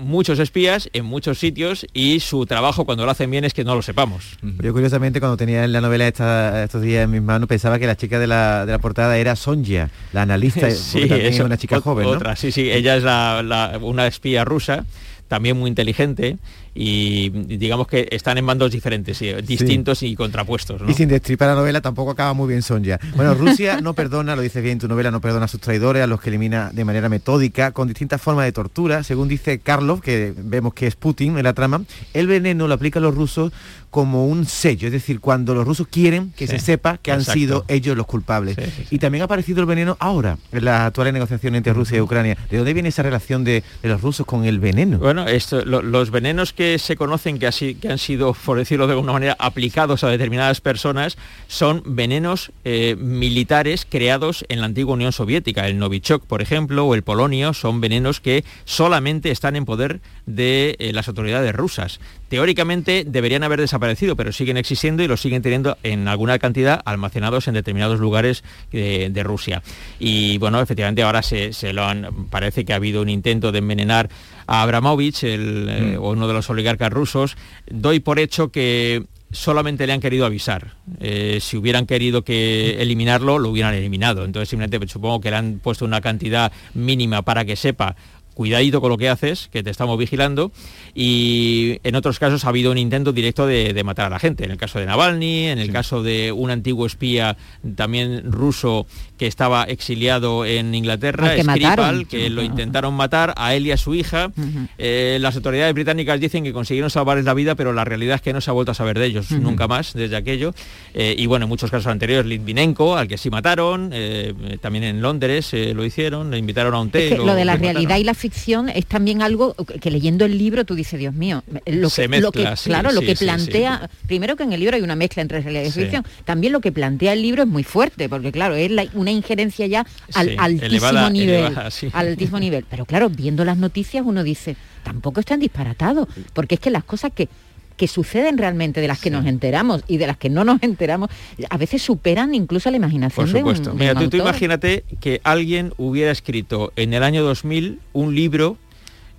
muchos espías en muchos sitios y su trabajo cuando lo hacen bien es que no lo sepamos. Yo curiosamente cuando tenía la novela esta- estos días en mis manos pensaba que la chica de la, de la portada era Sonja, la analista, porque también es eso, una chica joven, ¿no? Otra, sí, sí, ella es la- la- una espía rusa, también muy inteligente y digamos que están en bandos diferentes, sí, distintos y contrapuestos. ¿no? Y sin destripar la novela tampoco acaba muy bien Sonja. Bueno, Rusia no perdona, lo dices bien en tu novela, no perdona a sus traidores, a los que elimina de manera metódica, con distintas formas de tortura. Según dice Karlov, que vemos que es Putin en la trama, el veneno lo aplican los rusos como un sello, es decir, cuando los rusos quieren que Sí, se sepa que han sido ellos los culpables. Sí, sí, Y también ha aparecido el veneno ahora, en las actuales negociaciones entre Rusia y Ucrania. ¿De dónde viene esa relación de, de los rusos con el veneno? Bueno, esto, lo- los venenos que se conocen que, así, que han sido, por decirlo de alguna manera, aplicados a determinadas personas son venenos eh, militares creados en la antigua Unión Soviética. El Novichok, por ejemplo, o el polonio son venenos que solamente están en poder de eh, las autoridades rusas. Teóricamente deberían haber desaparecido, pero siguen existiendo y los siguen teniendo en alguna cantidad almacenados en determinados lugares de, de Rusia. Y bueno, efectivamente ahora se, se lo han, parece que ha habido un intento de envenenar a Abramovich, el, eh, Mm. uno de los oligarcas rusos. Doy por hecho que solamente le han querido avisar. Eh, si hubieran querido que eliminarlo, lo hubieran eliminado. Entonces simplemente pues, supongo que le han puesto una cantidad mínima para que sepa cuidadito con lo que haces, que te estamos vigilando, y en otros casos ha habido un intento directo de, de matar a la gente, en el caso de Navalny, en el caso de un antiguo espía también ruso que estaba exiliado en Inglaterra, que Skripal, mataron. que lo intentaron matar a él y a su hija. Eh, las autoridades británicas dicen que consiguieron salvarles la vida, pero la realidad es que no se ha vuelto a saber de ellos nunca más desde aquello. Eh, y bueno, en muchos casos anteriores, Litvinenko, al que sí mataron, eh, también en Londres lo hicieron, le invitaron a un té. Es que lo- lo de la mataron. realidad y la ficción es también algo que leyendo el libro tú dices, Dios mío, lo que, Se lo que- mezcla, sí, claro, lo que sí, plantea, primero que en el libro hay una mezcla entre realidad y ficción, también lo que plantea el libro es muy fuerte, porque claro, es la- una injerencia ya al Sí, altísimo elevada- nivel, elevada, sí. al altísimo nivel. Pero claro, viendo las noticias uno dice, tampoco están disparatados, porque es que las cosas que que suceden realmente, de las que nos enteramos y de las que no nos enteramos, a veces superan incluso la imaginación Por de un- supuesto. de Mira, un tú, tú autor. imagínate que alguien hubiera escrito en el año 2000 un libro,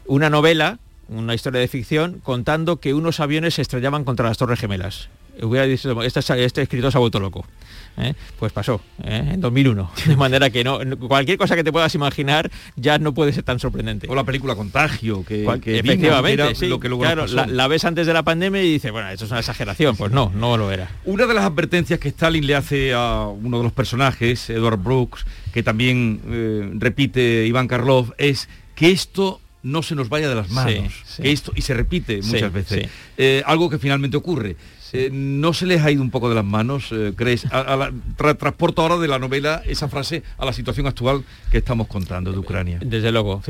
una novela, una historia de ficción, contando que unos aviones se estrellaban contra las Torres Gemelas. Hubiera dicho, este, este escritor se ha vuelto loco. ¿eh? Pues pasó, ¿eh? en 2001. De manera que no, cualquier cosa que te puedas imaginar ya no puede ser tan sorprendente. O la película Contagio, que, Cual- que vimos, efectivamente, sí. lo que luego claro, la, ves antes de la pandemia y dices, bueno, esto es una exageración. Pues no, no lo era. Una de las advertencias que Stalin le hace a uno de los personajes, Edward Brooks, que también eh, repite Iván Karlov, es que esto no se nos vaya de las manos, que esto, y se repite muchas veces, algo que finalmente ocurre. Eh, ¿No se les ha ido un poco de las manos, eh, crees? A, transporto ahora de la novela esa frase a la situación actual que estamos contando de Ucrania. Desde luego,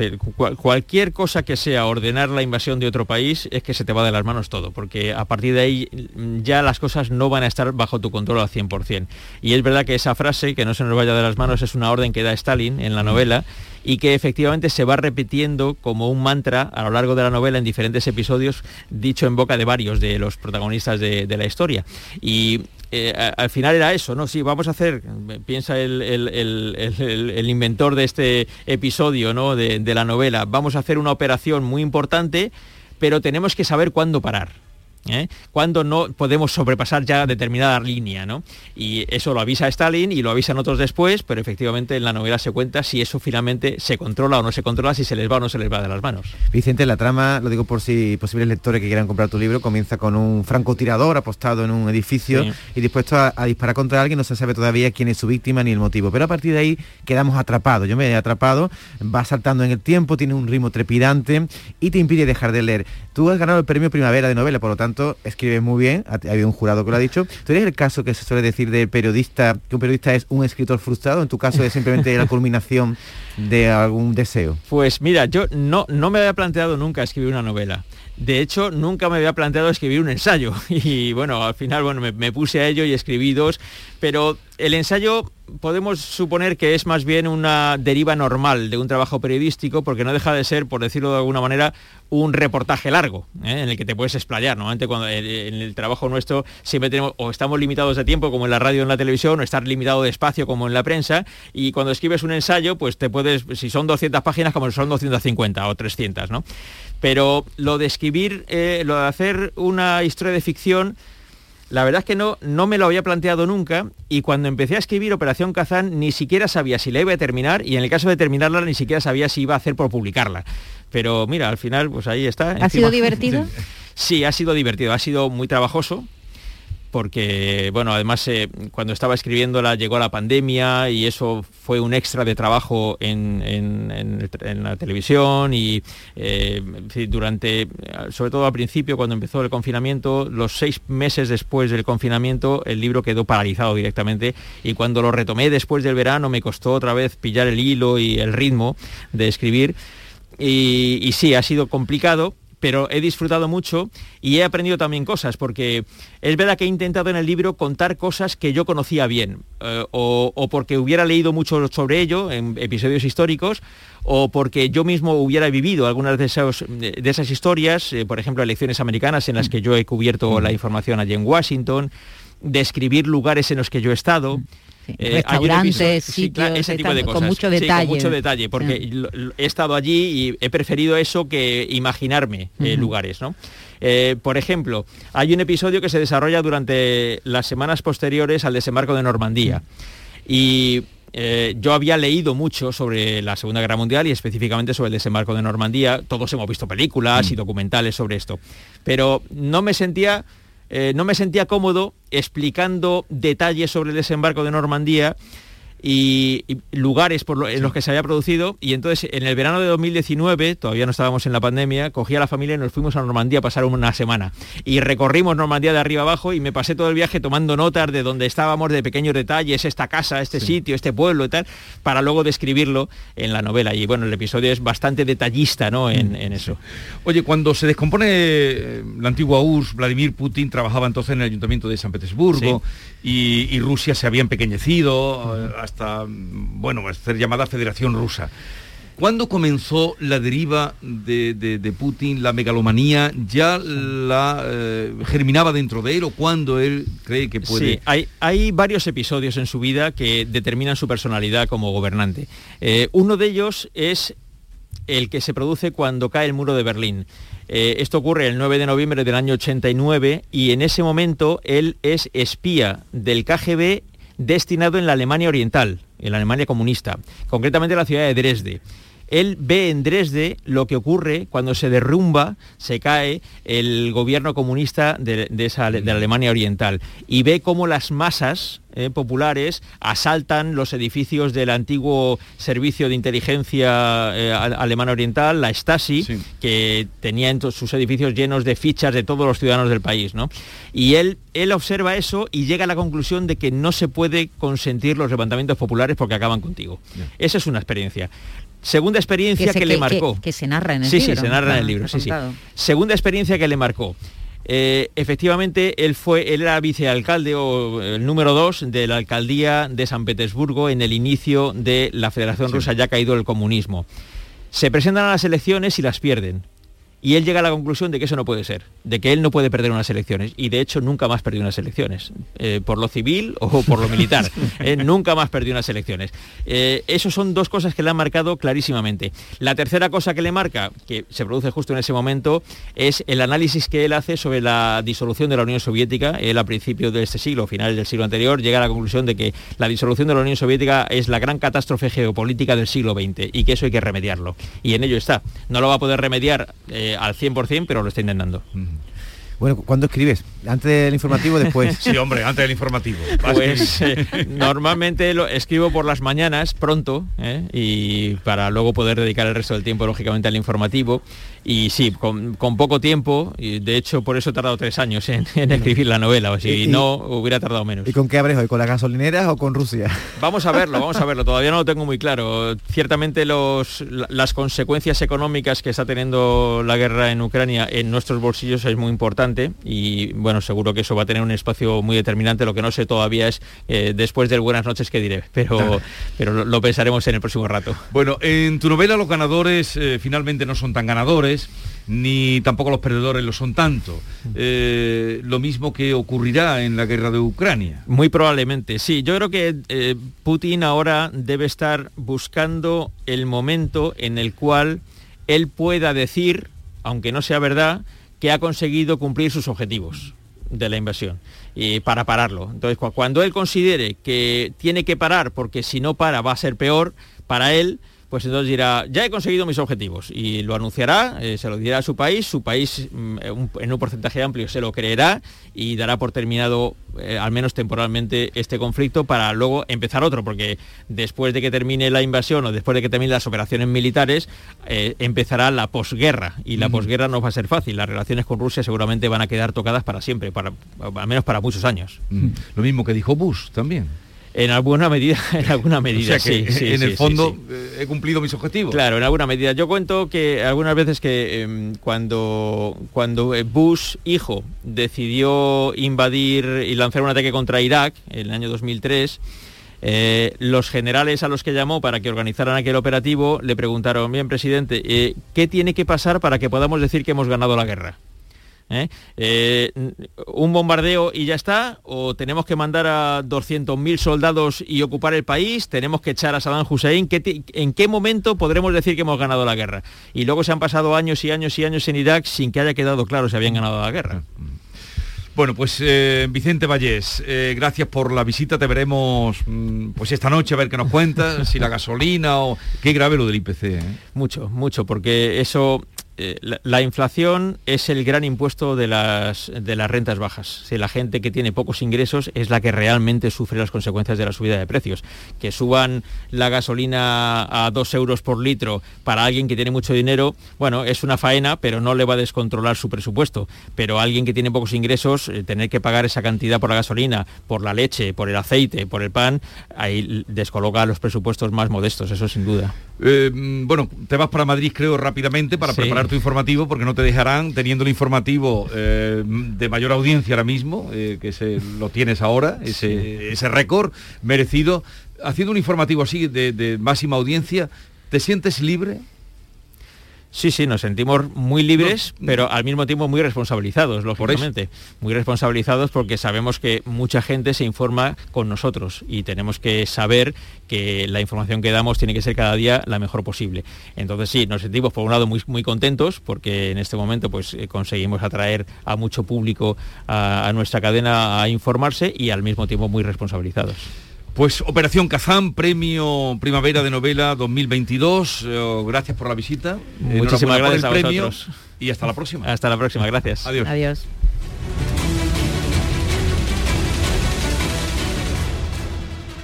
cualquier cosa que sea ordenar la invasión de otro país es que se te va de las manos todo, porque a partir de ahí mm, ya las cosas no van a estar bajo tu control al 100%. Y es verdad que esa frase, que no se nos vaya de las manos, es una orden que da Stalin en la novela y que efectivamente se va repitiendo como un mantra a lo largo de la novela en diferentes episodios, dicho en boca de varios de los protagonistas de, la historia. Y eh, al final era eso, ¿no? Sí, vamos a hacer, piensa el, inventor de este episodio ¿no? de, de la novela, vamos a hacer una operación muy importante, pero tenemos que saber cuándo parar. ¿Eh? cuando no podemos sobrepasar ya determinada línea. ¿no? Y eso lo avisa Stalin y lo avisan otros después, pero efectivamente en la novela se cuenta si eso finalmente se controla o no se controla, si se les va o no se les va de las manos. Vicente, la trama, lo digo por si posibles lectores que quieran comprar tu libro, comienza con un francotirador apostado en un edificio y dispuesto a, disparar contra alguien, no se sabe todavía quién es su víctima ni el motivo, pero a partir de ahí quedamos atrapados, yo me he atrapado, va saltando en el tiempo, tiene un ritmo trepidante y te impide dejar de leer. Tú has ganado el premio Primavera de novela, por lo tanto, escribe muy bien, ha, habido un jurado que lo ha dicho. ¿Tú eres el caso que se suele decir de periodista, que un periodista es un escritor frustrado? En tu caso es simplemente la culminación de algún deseo. Pues mira, yo no, no me había planteado nunca escribir una novela. De hecho, nunca me había planteado escribir un ensayo. Y bueno, al final bueno, me, puse a ello y escribí dos. Pero el ensayo podemos suponer que es más bien una deriva normal de un trabajo periodístico, porque no deja de ser, por decirlo de alguna manera, un reportaje largo, ¿eh? en el que te puedes explayar. Normalmente cuando en el trabajo nuestro siempre tenemos, o estamos limitados de tiempo, como en la radio o en la televisión, o estar limitado de espacio, como en la prensa, y cuando escribes un ensayo, pues te puedes, si son 200 páginas, como son 250 o 300, ¿no? Pero lo de escribir, eh, lo de hacer una historia de ficción, la verdad es que no, no me lo había planteado nunca y cuando empecé a escribir Operación Kazán ni siquiera sabía si la iba a terminar y en el caso de terminarla ni siquiera sabía si iba a hacer por publicarla. Pero mira, al final pues ahí está. ¿Ha sido divertido? Sí, ha sido divertido, ha sido muy trabajoso, porque, bueno, además eh, cuando estaba escribiéndola llegó la pandemia y eso fue un extra de trabajo en, la televisión y eh, durante, sobre todo al principio, cuando empezó el confinamiento, los seis meses después del confinamiento, el libro quedó paralizado directamente y cuando lo retomé después del verano me costó otra vez pillar el hilo y el ritmo de escribir. y sí, ha sido complicado, pero he disfrutado mucho y he aprendido también cosas, porque es verdad que he intentado en el libro contar cosas que yo conocía bien, eh, o, porque hubiera leído mucho sobre ello en episodios históricos, o porque yo mismo hubiera vivido algunas de, de esas historias, eh, por ejemplo, elecciones americanas en las que yo he cubierto la información allí en Washington, describir lugares en los que yo he estado. Eh, restaurantes, sitios, ese tipo de cosas. con mucho detalle. mucho detalle, porque he estado allí y he preferido eso que imaginarme eh, lugares, ¿no? Eh, por ejemplo, hay un episodio que se desarrolla durante las semanas posteriores al desembarco de Normandía. Y yo había leído mucho sobre la Segunda Guerra Mundial y específicamente sobre el desembarco de Normandía. Todos hemos visto películas y documentales sobre esto. Pero no me sentía eh, no me sentía cómodo explicando detalles sobre el desembarco de Normandía y, lugares por en los que se había producido. Y entonces en el verano de 2019, todavía no estábamos en la pandemia, cogí a la familia y nos fuimos a Normandía a pasar una semana. Y recorrimos Normandía de arriba abajo y me pasé todo el viaje tomando notas de donde estábamos, de pequeños detalles, esta casa, este sitio, este pueblo y tal, para luego describirlo en la novela. Y bueno, el episodio es bastante detallista ¿no? en, mm, eso. Oye, cuando se descompone eh, la antigua URSS, Vladimir Putin trabajaba entonces en el ayuntamiento de San Petersburgo y, Rusia se había empequeñecido hasta, bueno, ser llamada Federación Rusa. ¿Cuándo comenzó la deriva de, Putin, la megalomanía? ¿Ya la eh, germinaba dentro de él o cuándo él cree que puede...? Sí, hay, hay varios episodios en su vida que determinan su personalidad como gobernante. Eh, uno de ellos es el que se produce cuando cae el muro de Berlín. Eh, esto ocurre el 9 de noviembre del año 89 y en ese momento él es espía del KGB destinado en la Alemania Oriental, en la Alemania comunista, concretamente en la ciudad de Dresde. Él ve en Dresde lo que ocurre cuando se derrumba, se cae el gobierno comunista de, esa, de la Alemania Oriental y ve cómo las masas eh, populares asaltan los edificios del antiguo servicio de inteligencia eh, alemana oriental, la Stasi, que tenía en sus edificios llenos de fichas de todos los ciudadanos del país. ¿no? Y él, él observa eso y llega a la conclusión de que no se puede consentir los levantamientos populares porque acaban contigo. Esa es una experiencia. Segunda experiencia que, le marcó. Que, se narra en el libro. Sí, sí, se narra en el libro. Sí, sí. Segunda experiencia que le marcó. Eh, efectivamente, él, fue, él era vicealcalde o el número dos de la alcaldía de San Petersburgo en el inicio de la Federación Rusa, ya caído el comunismo. Se presentan a las elecciones y las pierden y él llega a la conclusión de que eso no puede ser, de que él no puede perder unas elecciones, y de hecho nunca más perdió unas elecciones, eh, por lo civil o por lo militar, eh, nunca más perdió unas elecciones. Eh, Esas son dos cosas que le han marcado clarísimamente. La tercera cosa que le marca, que se produce justo en ese momento, es el análisis que él hace sobre la disolución de la Unión Soviética. Él a principios de este siglo, finales del siglo anterior, llega a la conclusión de que la disolución de la Unión Soviética es la gran catástrofe geopolítica del siglo XX y que eso hay que remediarlo. Y en ello está. No lo va a poder remediar al 100%, pero lo está intentando. Bueno, ¿cuándo escribes? ¿Antes del informativo o después? sí, hombre, antes del informativo. Pues eh, normalmente lo escribo por las mañanas, pronto, ¿eh? y para luego poder dedicar el resto del tiempo, lógicamente, al informativo. Y sí, con, poco tiempo, y de hecho por eso he tardado tres años en, escribir la novela, o si no hubiera tardado menos. ¿Y con qué abres hoy? ¿Con las gasolineras o con Rusia? Vamos a verlo, vamos a verlo, todavía no lo tengo muy claro. Ciertamente los, las consecuencias económicas que está teniendo la guerra en Ucrania en nuestros bolsillos es muy importante y bueno, seguro que eso va a tener un espacio muy determinante. Lo que no sé todavía es eh, después del buenas noches que diré, pero, pero lo, pensaremos en el próximo rato. Bueno, en tu novela los ganadores eh, finalmente no son tan ganadores ni tampoco los perdedores lo son tanto. Eh, lo mismo que ocurrirá en la guerra de Ucrania. Muy probablemente, sí. Yo creo que eh, Putin ahora debe estar buscando el momento en el cual él pueda decir, aunque no sea verdad, que ha conseguido cumplir sus objetivos de la invasión y para pararlo. Entonces, cuando él considere que tiene que parar porque si no para va a ser peor para él, pues entonces dirá, ya he conseguido mis objetivos y lo anunciará, eh, se lo dirá a su país, su país mm, en un porcentaje amplio se lo creerá y dará por terminado, eh, al menos temporalmente, este conflicto para luego empezar otro, porque después de que termine la invasión o después de que terminen las operaciones militares, eh, empezará la posguerra. Y la posguerra no va a ser fácil, las relaciones con Rusia seguramente van a quedar tocadas para siempre, para, al menos para muchos años. Lo mismo que dijo Bush también. En alguna medida, en alguna medida, sí, En el fondo eh, he cumplido mis objetivos. Claro, en alguna medida. Yo cuento que algunas veces que em, cuando, cuando eh, Bush, hijo, decidió invadir y lanzar un ataque contra Irak en el año 2003, eh, los generales a los que llamó para que organizaran aquel operativo le preguntaron, bien, presidente, ¿qué tiene que pasar para que podamos decir que hemos ganado la guerra? ¿Eh? Eh, un bombardeo y ya está, o tenemos que mandar a 200.000 soldados y ocupar el país, tenemos que echar a Saddam Hussein, ¿en qué momento podremos decir que hemos ganado la guerra? Y luego se han pasado años y años y años en Irak sin que haya quedado claro si habían ganado la guerra. Bueno, pues eh, Vicente Vallés, gracias por la visita. Te veremos mm, pues esta noche a ver qué nos cuentas, si la gasolina o qué grave lo del IPC. Mucho, mucho, porque eso eh, la, inflación es el gran impuesto de las, de las rentas bajas. Si la gente que tiene pocos ingresos es la que realmente sufre las consecuencias de la subida de precios. Que suban la gasolina a dos euros por litro para alguien que tiene mucho dinero, bueno, es una faena, pero no le va a descontrolar su presupuesto. Pero alguien que tiene pocos ingresos, eh, tener que pagar esa cantidad por la gasolina, por la leche, por el aceite, por el pan, ahí descoloca los presupuestos más modestos, eso sin duda. Eh, mm, bueno, te vas para Madrid, creo, rápidamente para preparar tu informativo porque no te dejarán teniendo el informativo eh, de mayor audiencia ahora mismo, eh, que se, lo tienes ahora, ese, ese récord merecido. Haciendo un informativo así de máxima audiencia, ¿te sientes libre? Sí, sí, nos sentimos muy libres, pero al mismo tiempo muy responsabilizados, lógicamente. Muy responsabilizados porque sabemos que mucha gente se informa con nosotros y tenemos que saber que la información que damos tiene que ser cada día la mejor posible. Entonces sí, nos sentimos por un lado muy, muy contentos porque en este momento pues eh, conseguimos atraer a mucho público a, a nuestra cadena a informarse y al mismo tiempo muy responsabilizados. Pues Operación Kazán, premio Primavera de Novela 2022. Eh, gracias por la visita. Muchísimas por gracias el a premio vosotros. Y hasta la próxima. Hasta la próxima, gracias. Adiós. Adiós.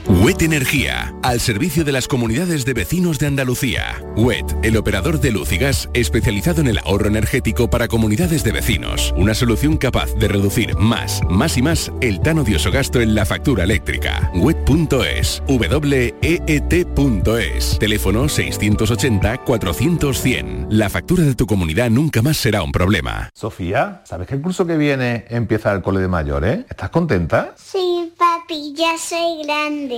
WET Energía, al servicio de las comunidades de vecinos de Andalucía. WET, el operador de luz y gas especializado en el ahorro energético para comunidades de vecinos. Una solución capaz de reducir más, más y más el tan odioso gasto en la factura eléctrica. WET.es, WEET.es, teléfono 680-400-100. La factura de tu comunidad nunca más será un problema. Sofía, ¿sabes que el curso que viene empieza el cole de mayores? ¿Estás contenta? Sí, papi, ya soy grande.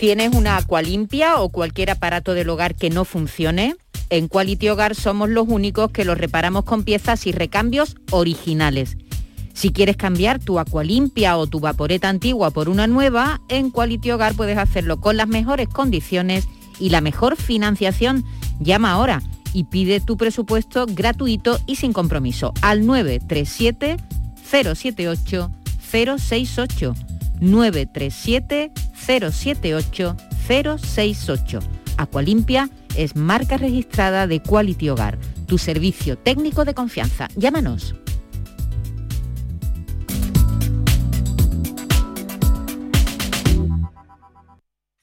¿Tienes una acualimpia o cualquier aparato del hogar que no funcione? En Quality Hogar somos los únicos que los reparamos con piezas y recambios originales. Si quieres cambiar tu acualimpia o tu vaporeta antigua por una nueva, en Quality Hogar puedes hacerlo con las mejores condiciones y la mejor financiación. Llama ahora y pide tu presupuesto gratuito y sin compromiso al 937 078 068 937 078 068. Acualimpia es marca registrada de Quality Hogar, tu servicio técnico de confianza. Llámanos.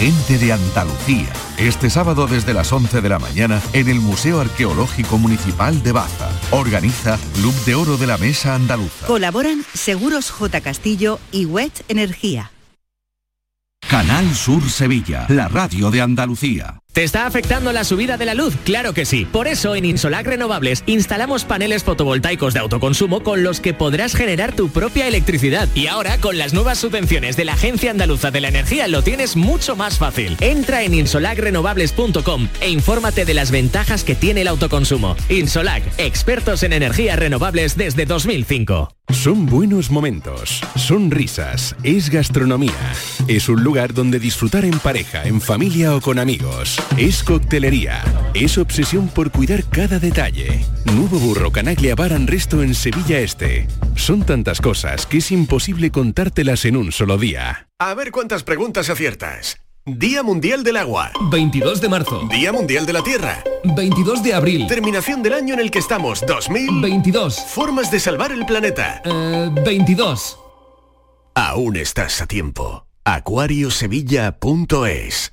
Gente de Andalucía. Este sábado desde las 11 de la mañana en el Museo Arqueológico Municipal de Baza. Organiza Club de Oro de la Mesa Andaluza. Colaboran Seguros J. Castillo y WET Energía. Canal Sur Sevilla, la radio de Andalucía. ¿Te está afectando la subida de la luz? Claro que sí. Por eso en Insolac Renovables instalamos paneles fotovoltaicos de autoconsumo con los que podrás generar tu propia electricidad. Y ahora con las nuevas subvenciones de la Agencia Andaluza de la Energía lo tienes mucho más fácil. Entra en insolacrenovables.com e infórmate de las ventajas que tiene el autoconsumo. Insolac, expertos en energías renovables desde 2005. Son buenos momentos, son risas, es gastronomía. Es un lugar donde disfrutar en pareja, en familia o con amigos. Es coctelería, es obsesión por cuidar cada detalle. Nuevo Burro Canaglia Bar and Resto en Sevilla Este. Son tantas cosas que es imposible contártelas en un solo día. A ver cuántas preguntas aciertas. Día Mundial del Agua. 22 de marzo. Día Mundial de la Tierra. 22 de abril. Terminación del año en el que estamos. 2022. Formas de salvar el planeta. 22. Aún estás a tiempo. Acuariosevilla.es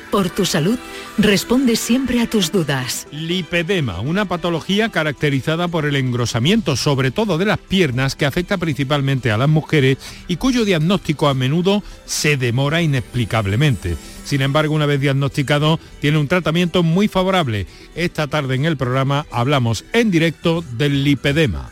por tu salud, responde siempre a tus dudas. Lipedema, una patología caracterizada por el engrosamiento, sobre todo de las piernas, que afecta principalmente a las mujeres y cuyo diagnóstico a menudo se demora inexplicablemente. Sin embargo, una vez diagnosticado, tiene un tratamiento muy favorable. Esta tarde en el programa hablamos en directo del lipedema.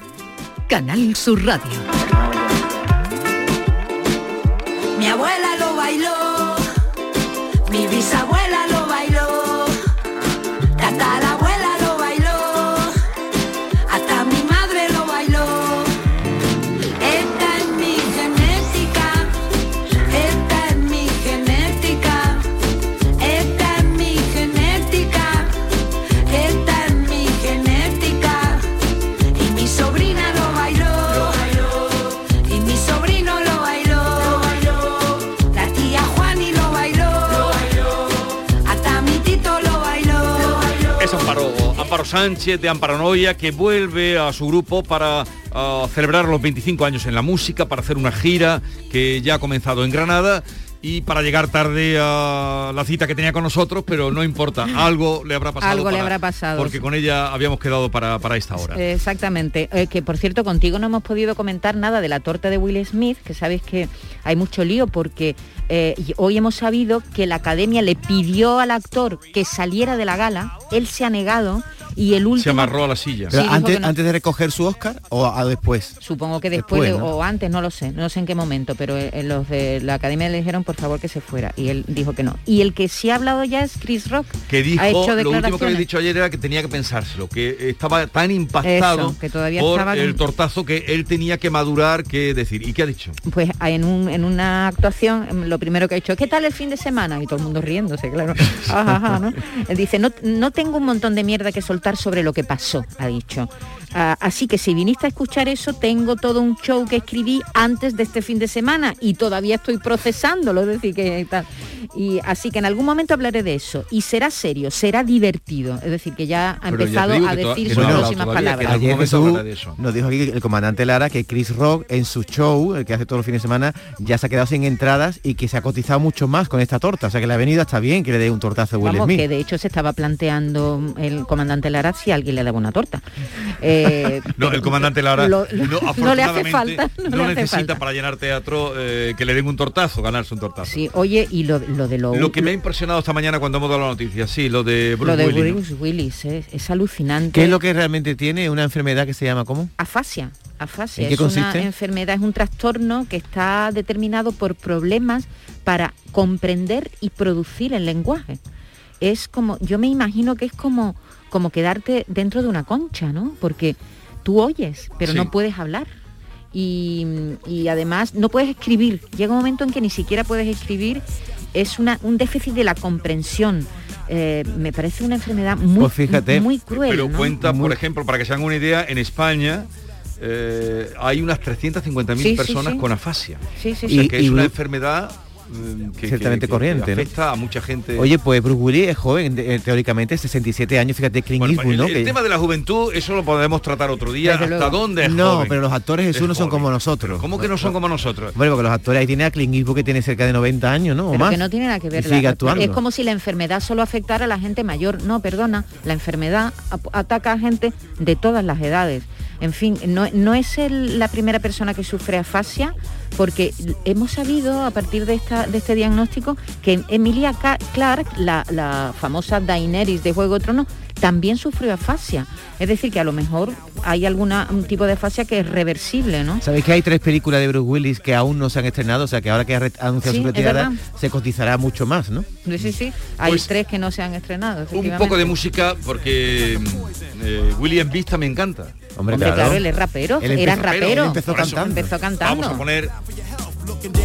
Canal Sur Radio. Mi abuela lo bailó, mi bisabuela lo Sánchez de Amparanoia, que vuelve a su grupo para ah, celebrar los 25 años en la música, para hacer una gira que ya ha comenzado en Granada y para llegar tarde a la cita que tenía con nosotros, pero no importa, algo le habrá pasado. Algo le habrá pasado, Porque con ella habíamos quedado para, para esta hora. Exactamente. Eh, que por cierto, contigo no hemos podido comentar nada de la torta de Will Smith, que sabes que hay mucho lío porque eh, hoy hemos sabido que la academia le pidió al actor que saliera de la gala, él se ha negado y el último... Se amarró a la silla. Sí, antes, no. antes de recoger su Oscar o a después. Supongo que después, Después, de- ¿no? o antes, no lo sé, no sé en qué momento, pero eh, los de la academia le dijeron por favor que se fuera y él dijo que no. Y el que sí ha hablado ya es Chris Rock. que dijo, ha hecho lo último que había dicho ayer era que tenía que pensárselo, que estaba tan impactado Eso, que todavía por estaba el tortazo que él tenía que madurar, que decir. ¿Y qué ha dicho? Pues en, un- en una actuación em, lo primero que ha hecho, ¿qué tal el fin de semana? Y todo el mundo riéndose, claro. Ajá, ajá, ¿no? Él Dice, no, no tengo un montón de mierda que soltar sobre lo que pasó, ha dicho. Ah, así que si viniste a escuchar eso, tengo todo un show que escribí antes de este fin de semana y todavía estoy procesándolo, es decir, que tal. Y así que en algún momento hablaré de eso. Y será serio, será divertido. Es decir, que ya ha Pero empezado a decir sus no próximas todavía, que palabras. Jesús nos dijo aquí el comandante Lara que Chris Rock en su show, el que hace todos los fines de semana, ya se ha quedado sin entradas y que se ha cotizado mucho más con esta torta. O sea que le ha venido hasta bien que le dé un tortazo a Will Vamos, Smith. que de hecho se estaba planteando el comandante Lara si alguien le daba una torta. Eh, No, el comandante Lara Lo- no, no le hace afortunadamente, falta, no no le hace necesita falta. para llenar teatro eh, que le den un tortazo, ganarse un tortazo. sí, oye, y lo, lo de lo, Lo que me ha impresionado esta mañana cuando hemos dado la noticia, sí, lo de Bruce lo de Willis, ¿no? Bruce Willis es, es alucinante. ¿Qué es lo que realmente tiene? Una enfermedad que se llama ¿cómo? Afasia. Afasia ¿En qué es una consiste? enfermedad, es un trastorno que está determinado por problemas para comprender y producir el lenguaje. Es como, yo me imagino que es como, como quedarte dentro de una concha, ¿no? Porque tú oyes, pero Sí. no puedes hablar. Y, y además no puedes escribir. Llega un momento en que ni siquiera puedes escribir. Es una, un déficit de la comprensión. Eh, me parece una enfermedad muy, Pues fíjate. muy cruel. Pero ¿no? cuenta, por ejemplo, para que se hagan una idea, en España eh, hay unas 350.000 Sí, sí, personas sí. con afasia. Sí, sí, O sea, que Y- es y una enfermedad que, Ciertamente que- que corriente, a mucha gente. Oye, pues Bruce Willis es joven, eh, teóricamente, 67 años, fíjate, Clint Bueno, Eastwood, el, ¿no? el Que- tema de la juventud, eso lo podemos tratar otro día. Desde ¿Hasta luego. dónde es No, joven? pero los actores Jesús Es no son joven. como nosotros. ¿Cómo que no son como nosotros? Bueno, porque los actores ahí tiene a Clint Eastwood que tiene cerca de 90 años, ¿no? O Pero más. que no tiene nada que ver. Y sigue la- actuando. es como si la enfermedad solo afectara a la gente mayor. No, perdona, la enfermedad ataca a gente de todas las edades. En fin, no, es la primera persona que sufre afasia, porque hemos sabido a partir de, este diagnóstico que Emilia Clarke, la, la famosa Daenerys de Juego de Tronos, también sufrió afasia. Es decir, que a lo mejor hay algún tipo de afasia que es reversible, ¿no? ¿Sabéis que hay tres películas de Bruce Willis que aún no se han estrenado? O sea, que ahora que ha anunciado Sí, su retirada, se cotizará mucho más, ¿no? Sí, sí, sí. Hay Pues, tres que no se han estrenado. Un poco de música porque eh, William Vista me encanta. Hombre, Hombre, claro, él es rapero, Él era empezó- rapero. él empezó cantando. Empezó cantando. Vamos a poner.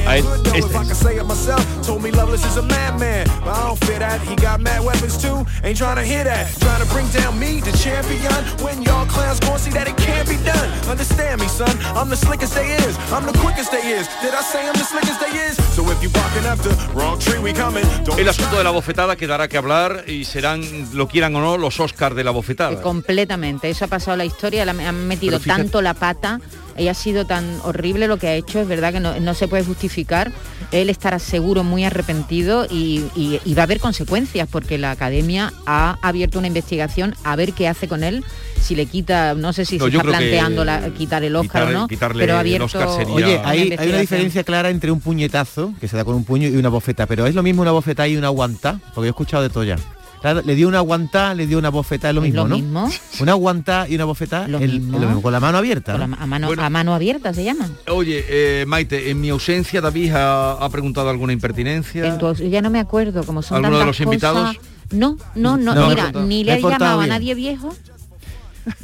I can say it myself. Told me Loveless is a madman. But I don't fear that. He got mad weapons too. Ain't trying to hear that. Trying to bring down me, the champion. When y'all clowns gon' see that it can't be done. Understand me, son. I'm the slickest they is. I'm the quickest they is. Did I say I'm the slickest they is? So if you barking up the wrong tree, we coming. Don't El asunto de la bofetada quedará que hablar y serán, lo quieran o no, los Oscars de la bofetada. Completamente, eso ha pasado la historia, la, han metido fíjate- tanto la pata, ella ha sido tan horrible lo que ha hecho, es verdad que no, no se puede justificar, él estará seguro muy arrepentido y, y- y va a haber consecuencias porque la academia ha abierto una investigación a ver qué hace con él, si le quita, no sé si No, se está que planteando la- quitar el Oscar quitar- o no, quitarle pero abierto Oscar sería- Oye, Una hay, hay una diferencia clara entre un puñetazo, que se da con un puño, y una bofeta, pero es lo mismo una bofeta y una aguantá, porque yo he escuchado de todo ya. Claro, le dio una aguantá, le dio una bofeta, es lo ¿Es mismo, lo ¿no? mismo? Una aguantá y una bofeta, Lo el- es mismo. lo mismo, con la mano abierta. A, mano, a mano abierta se llama. Oye, eh, Maite, en mi ausencia David ha, ha preguntado alguna impertinencia. Entonces, ya no me acuerdo cómo son ¿Alguno de tantas los invitados? cosas. No, no, no, No, mira, ni le he llamado a nadie viejo,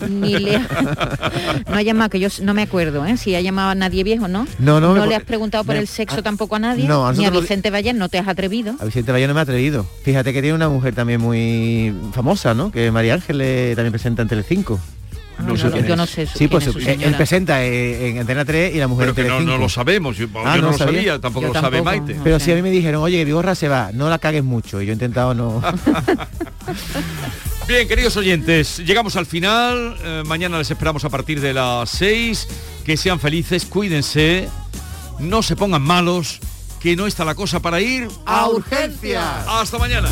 ni le ha, no ha llamado, que yo no me acuerdo, ¿eh? si ha llamado a nadie viejo, ¿no? No, no, me le has preguntado por me- el sexo a- tampoco a nadie, no, a ni a nosotros lo- Vicente Valle no te has atrevido. A Vicente Valle no me ha atrevido. Fíjate que tiene una mujer también muy famosa, ¿no? Que María Ángeles también presenta en Telecinco. No sé quién yo es. no sé. Sí, pues su él, presenta eh, en Antena 3 y la mujer Pero que en no, no lo sabemos. Yo, Ah, yo no lo sabía. sabía, tampoco Yo lo sabe tampoco. Maite. Pero si a mí me dijeron, oye, que Vigorra se va, no la cagues mucho. Y yo he intentado no... Bien, queridos oyentes, llegamos al final. Eh, mañana les esperamos a partir de las 6. Que sean felices, cuídense, no se pongan malos, que no está la cosa para ir ¡A urgencias! Hasta mañana.